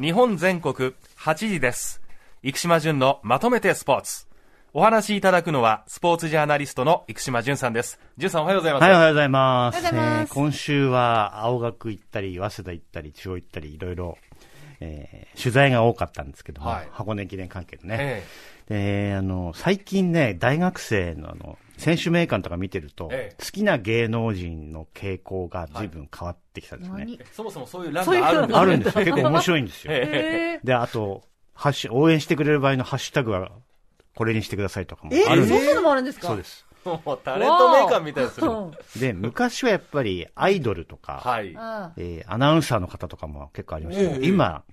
日本全国8時です。生島淳のまとめてスポーツ。お話しいただくのは、スポーツジャーナリストの生島淳さんです。淳さんおはようございます。はい、おはようございます。おはようございますえー今週は、青学行ったり、早稲田行ったり、中央行ったり、いろいろ、えー取材が多かったんですけども、はい。箱根駅伝関係のね。えで、あの、最近ね、大学生のあの、選手名鑑とか見てると、ええ。好きな芸能人の傾向が随分変わってきたんですね。何？えそもそもそういう欄そういうがあるんですあるんですよ。結構面白いんですよ。ええ。で、あと、ハッシュ、応援してくれる場合のハッシュタグは、これにしてくださいとかもえあるんですそんなのもあるんですか？そうです。えもうタレント名鑑みたいですで、昔はやっぱりアイドルとか、はい。あ。えーアナウンサーの方とかも結構ありましたけど、ええ。今、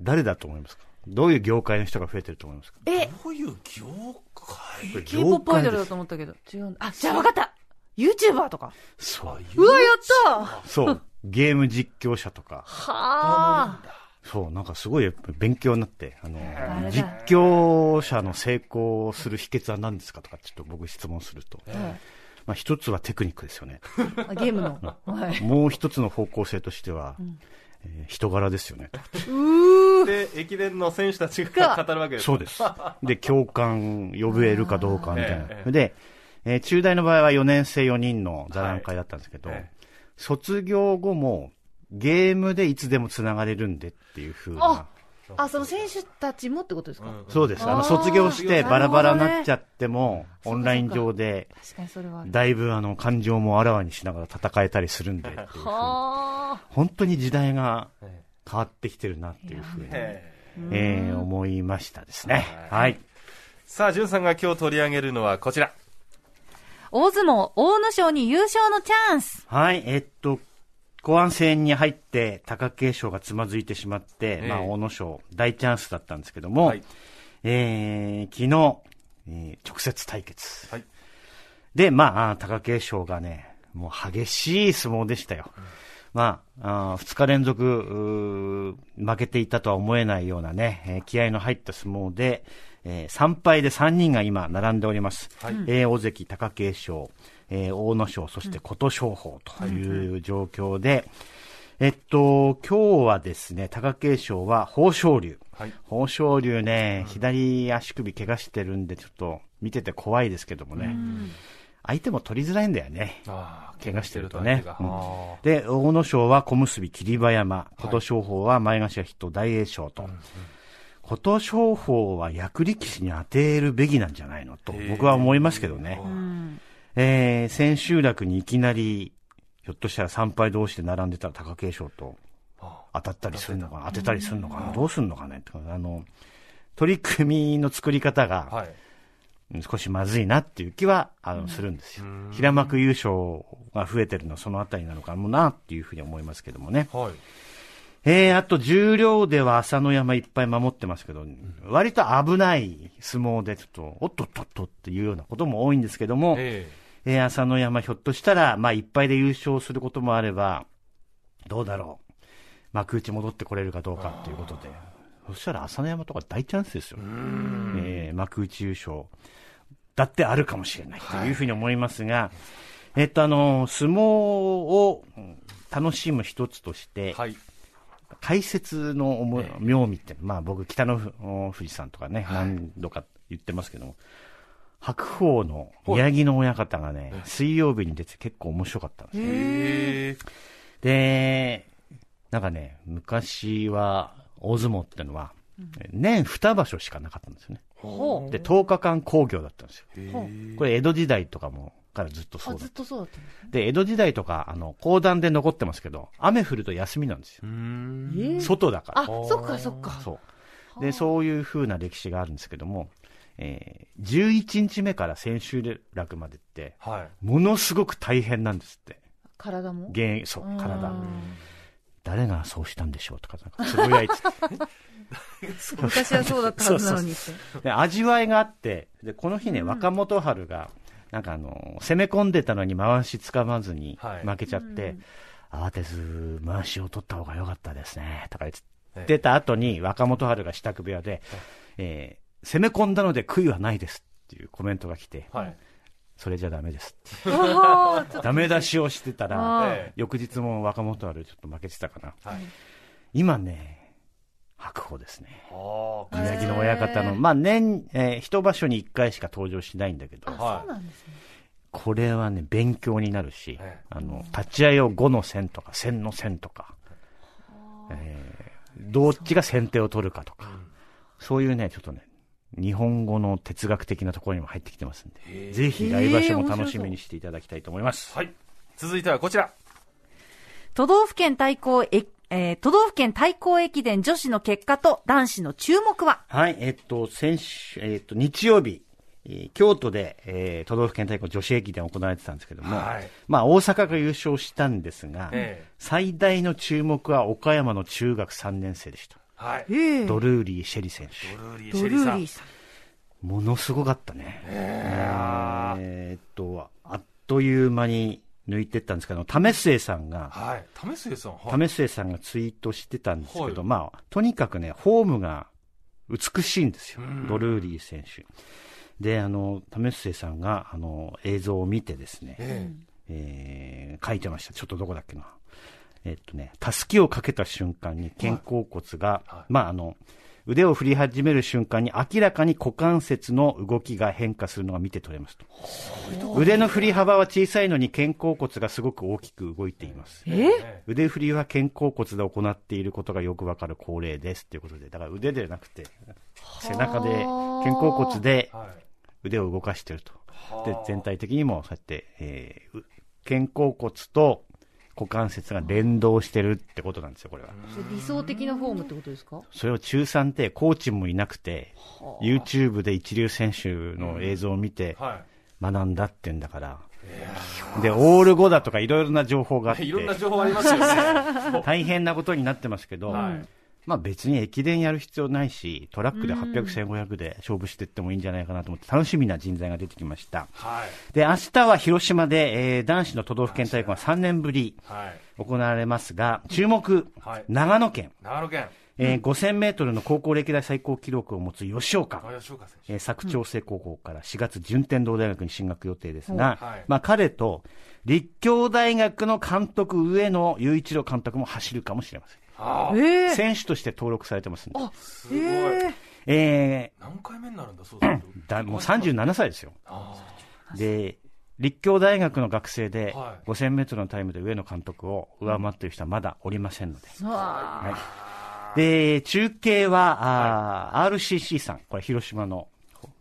誰だと思いますか？どういう業界の人が増えてると思いますか？え、どういう業界？K-POP アイドルだと思ったけど、違うんだ。あ、じゃあ分かった !YouTuber とか。そう。うわ、やったそう。ゲーム実況者とか、はあ。そう、なんかすごい勉強になって、あの実況者の成功する秘訣は何ですかとか、ちょっと僕質問すると、まあ一つはテクニックですよね。あゲームの。はい。もう一つの方向性としては、えー人柄ですよね。うー。で、駅伝の選手たちが語るわけです。そうです。で、共感呼べるかどうかみたいなえ。えで、えー中大の場合は4年生4人の座談会だったんですけど、はいえ卒業後もゲームでいつでもつながれるんでっていう風なあ。あ、その選手たちもってことですか、うんそうです。あの、卒業してバラバラになっちゃなっても、そうかオンライン上で、確かにそれはある。だいぶあの、感情もあらわにしながら戦えたりするんで。本当に時代がえ変わってきてるなっていう風に、ええー思いましたですね。ははい。さあ、淳さんが今日取り上げるのはこちら。大相撲、大野賞に優勝のチャンス。はい、えっと、後半戦に入って貴景勝がつまずいてしまって、ええまあ、阿武咲、大チャンスだったんですけども、はいえー昨日、えー直接対決。はいで、まあ、貴景勝がね、もう激しい相撲でしたよ。まあ、あ2日連続うー負けていたとは思えないようなね、えー気合の入った相撲で、えー3敗で3人が今並んでおります。はい。えー大関貴景勝、えー阿武咲、そして琴勝峰という状況で、えっと、今日はですね、貴景勝は豊昇龍。はい。豊昇龍ね、左足首怪我してるんで、ちょっと見てて怖いですけどもね、相手も取りづらいんだよね。怪我してるとね。怪我してると相手が。で、阿武咲は小結霧馬山、琴勝峰は前頭筆頭大栄翔と。琴勝峰は役力士に当てるべきなんじゃないのと、僕は思いますけどね。うん。えー、千秋楽にいきなり、ひょっとしたら3敗同士で並んでたら貴景勝とあ当たったりするのかな、当てたりするのかな、どうするのかねとか、あの、取り組みの作り方あが少しまずいなっていう気は、あの、するんですよ。平幕優勝が増えてるのはそのあたりなのかもなっていうふうに思いますけどもね。はい。えー、あと重量では朝乃山いっぱい守ってますけど、割と危ない相撲でちょっと、おっとっとっとっていうようなことも多いんですけども、ええー、朝乃山ひょっとしたら、まあ、いっぱいで優勝することもあれば、どうだろう。幕内戻ってこれるかどうかっていうことで。そしたら朝乃山とか大チャンスですよ。えー幕内優勝。だってあるかもしれないというふうに思いますが、えっと、あの、相撲をうん楽しむ一つとして、えはい。解説の思いええ。妙味って、まあ僕、北の富士さんとかね、はい。何度か言ってますけども、白鵬の宮城の親方がね、水曜日に出て結構面白かったんですよ。で、なんかね、昔は大相撲ってのは、年2場所しかなかったんですよね。で、10日間興行だったんですよ。ほこれ江戸時代とかも、からずっとそあ、うだずっとそうだったんで江戸時代とか、あの、講談で残ってますけど、雨降ると休みなんですよ。外だから。あ、そっかそっか。そう。で、そういう風な歴史があるんですけども、えー、11日目から千秋楽までって、はい。ものすごく大変なんですって。体も？現そう、体う。ん誰がそうしたんでしょうとか、なんかつぶやいて昔はそうだったはずなのにって。で味わいがあって、で、この日ね、若元春が、なんかあの、攻め込んでたのに回しつかまずにはい。負けちゃって、慌てず回しを取った方が良かったですね、とか言ってた後に若元春が支度部屋で、えー攻め込んだので悔いはないですっていうコメントが来て、はい。それじゃダメですダメ出しをしてたら、翌日も若元春ちょっと負けてたかな。はい。今ね、白白鵬ですね。宮城の親方の、まあ年、えー一場所に一回しか登場しないんだけど、はいそうなんですね。これはね、勉強になるしええ、あの、立ち合いを5の線とか、線の線とか、えーどっちが先手を取るかとか、そういうね、ちょっとね、日本語の哲学的なところにも入ってきてますんで、ぜひ来場所も楽しみにしていただきたいと思います。はい。続いてはこちら。都道府県対抗え、えー都道府県対抗駅伝女子の結果と男子の注目は？はい、えっと、先週、えっと、日曜日、えー京都で、えー都道府県対抗女子駅伝行われてたんですけども、はいまあ、大阪が優勝したんですが、ええ最大の注目は岡山の中学3年生でした。はい。えドルーリー・シェリ選手。ドルーリー・ドシェリさん。ものすごかったね。ええーっと、あっという間に抜いてったんですけど、為末さんが、はい。為末さん。はい。為末さんがツイートしてたんですけど、はいまあ、とにかくね、フォームが美しいんですようん。ドルーリー選手。で、あの、為末さんが、あの、映像を見てですね、ええー書いてました。ちょっとどこだっけな。えっとね、たすきをかけた瞬間に肩甲骨が、はいまああの、腕を振り始める瞬間に明らかに股関節の動きが変化するのが見て取れますと。腕の振り幅は小さいのに肩甲骨がすごく大きく動いています。え？え腕振りは肩甲骨で行っていることがよくわかる恒例ですっていうことで、だから腕ではなくて、背中で、肩甲骨ではい。腕を動かしてると。はあ、で全体的にもそうやって、えーう肩甲骨と股関節が連動してるってことなんですよ、これは。理想的なフォームってことですか？それを中3ってコーチもいなくて、YouTube で一流選手の映像を見ては学んだって言うんだから。で、オール5だとかいろいろな情報があっ い。てい、ろんな情報ありますよね。大変なことになってますけど、はいまあ別に駅伝やる必要ないし、トラックで800、1500で勝負していってもいいんじゃないかなと思って、楽しみな人材が出てきました。はい。で、明日は広島で、えー男子の都道府県大会が3年ぶりはい。行われますが、注目、はい長野県、長野県。えー5000メートルの高校歴代最高記録を持つ吉岡、あ吉岡。えー佐久長聖高校から4月順天堂大学に進学予定ですが、はいまあ彼と立教大学の監督上野雄一郎監督も走るかもしれません。選手として登録されてますんで。すごい。え何回目になるんだ、そうすると。ーだもう37歳ですよ。あで、立教大学の学生ではい5000メートルのタイムで上野監督を上回っている人はまだおりませんので。はい。で、中継は、あー RCC さん、これ広島の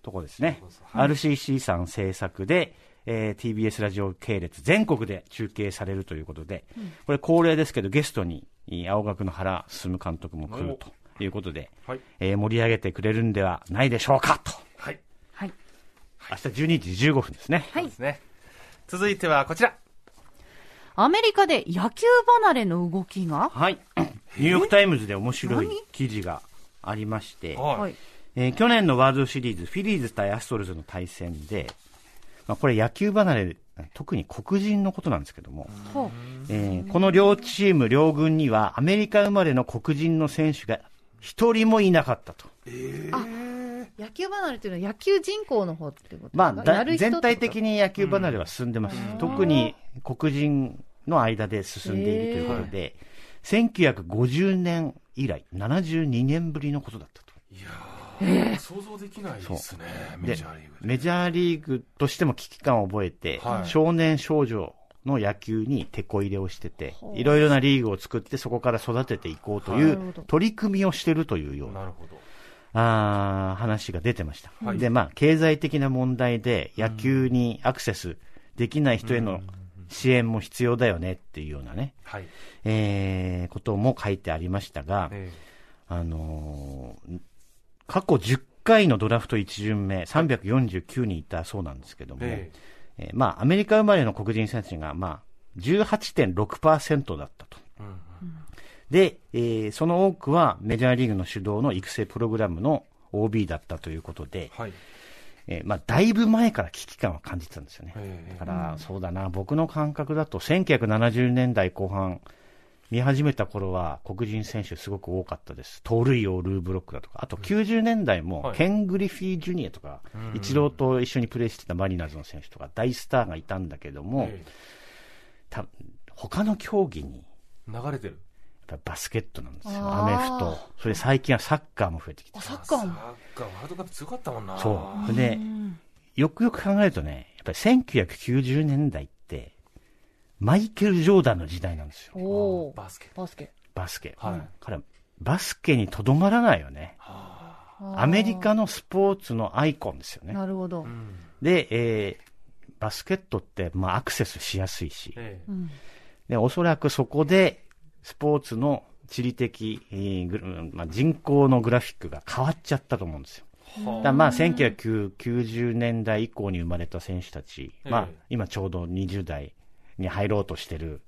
とこですね。RCC さん制作で、えー TBS ラジオ系列全国で中継されるということで、これ恒例ですけどゲストにいい青学の原進監督も来るということで、はい。えー盛り上げてくれるんではないでしょうかと。はい。はい。明日12時15分ですね。はいそうですね。続いてはこちら。アメリカで野球離れの動きが？はい。ニューヨークタイムズで面白い記事がありまして、はい。はい。えー去年のワールドシリーズ、フィリーズ対アストロズの対戦で、まあ、これ野球離れ、特に黒人のことなんですけども、ほえーこの両チーム、両軍にはアメリカ生まれの黒人の選手が一人もいなかったと。う野球離れっていうのは野球人口の方ってことまあ、全体的に野球離れは進んでます。特に黒人の間で進んでいるということで、1950年以来、72年ぶりのことだったと。いやー、想像できないですね、メでジャーリーグで。メジャーリーグとしても危機感を覚えて、はい少年少女の野球に手こ入れをしてて、いろいろなリーグを作ってそこから育てていこうという取り組みをしてるというような、なるほど。あー話が出てました。はい。で、まあ、経済的な問題で野球にアクセスできない人への支援も必要だよねっていうようなね、はい。えーことも書いてありましたが、えあのー過去10回のドラフト1巡目、349人いたそうなんですけども、ええーまあ、アメリカ生まれの黒人選手が、まあ、18.6%だったと。うんで、えーその多くはメジャーリーグの主導の育成プログラムの OB だったということで、はい。えーまあ、だいぶ前から危機感は感じてたんですよね。えだから、そうだな、僕の感覚だと、1970年代後半、見始めた頃は黒人選手すごく多かったです。盗塁王ルーブロックだとか、あと90年代もはいケン・グリフィー・ジュニアとか、イチローと一緒にプレーしてたマリナーズの選手とか、大スターがいたんだけども、えた他の競技に流れてる。ぱりバスケットなんですよ。アメフト。それ最近はサッカーも増えてきてあ、。サッカーも。サッカーワールドカップ強かったもんな。そう。で、よくよく考えるとね、やっぱり1990年代って、マイケル・ジョーダンの時代なんですよ。バスケ。バスケ。バスケ。はいから、バスケにとどまらないよね。アメリカのスポーツのアイコンですよね。なるほど。うん。で、えーバスケットって、まあ、アクセスしやすいし、ええうん。で、おそらくそこで、スポーツの地理的、えーまあ、人口のグラフィックが変わっちゃったと思うんですよ。だまあ、1990年代以降に生まれた選手たち、まあええ、今ちょうど20代に入ろうとしてる、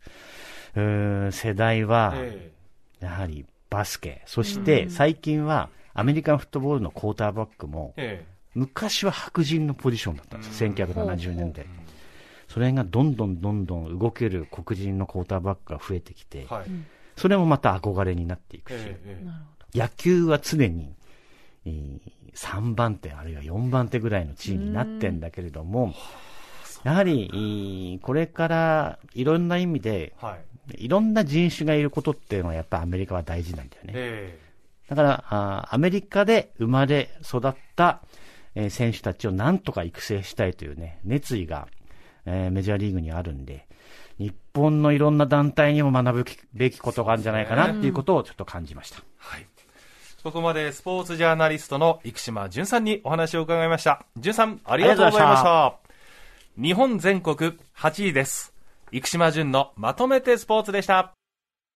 うーん世代は、えやはりバスケ、そして最近はアメリカンフットボールのクォーターバックもえ、え。昔は白人のポジションだったんですよ、1970年代。それがどんどんどんどん動ける黒人のクォーターバックが増えてきてえ、はい。それもまた憧れになっていくし、ええええ。野球は常に、えー3番手あるいは4番手ぐらいの地位になってんだけれども、やはり、えーこれからいろんな意味で、はい。いろんな人種がいることっていうのはやっぱアメリカは大事なんだよね。えだから、あーアメリカで生まれ育った、えー選手たちをなんとか育成したいというね、熱意が、えーメジャーリーグにあるんで、日本のいろんな団体にも学ぶべきことがあるんじゃないかなっていうことをちょっと感じました。はい。ここまでスポーツジャーナリストの生島淳さんにお話を伺いました。淳さん、ありがとうございました。日本全国8位です。生島淳のまとめてスポーツでした。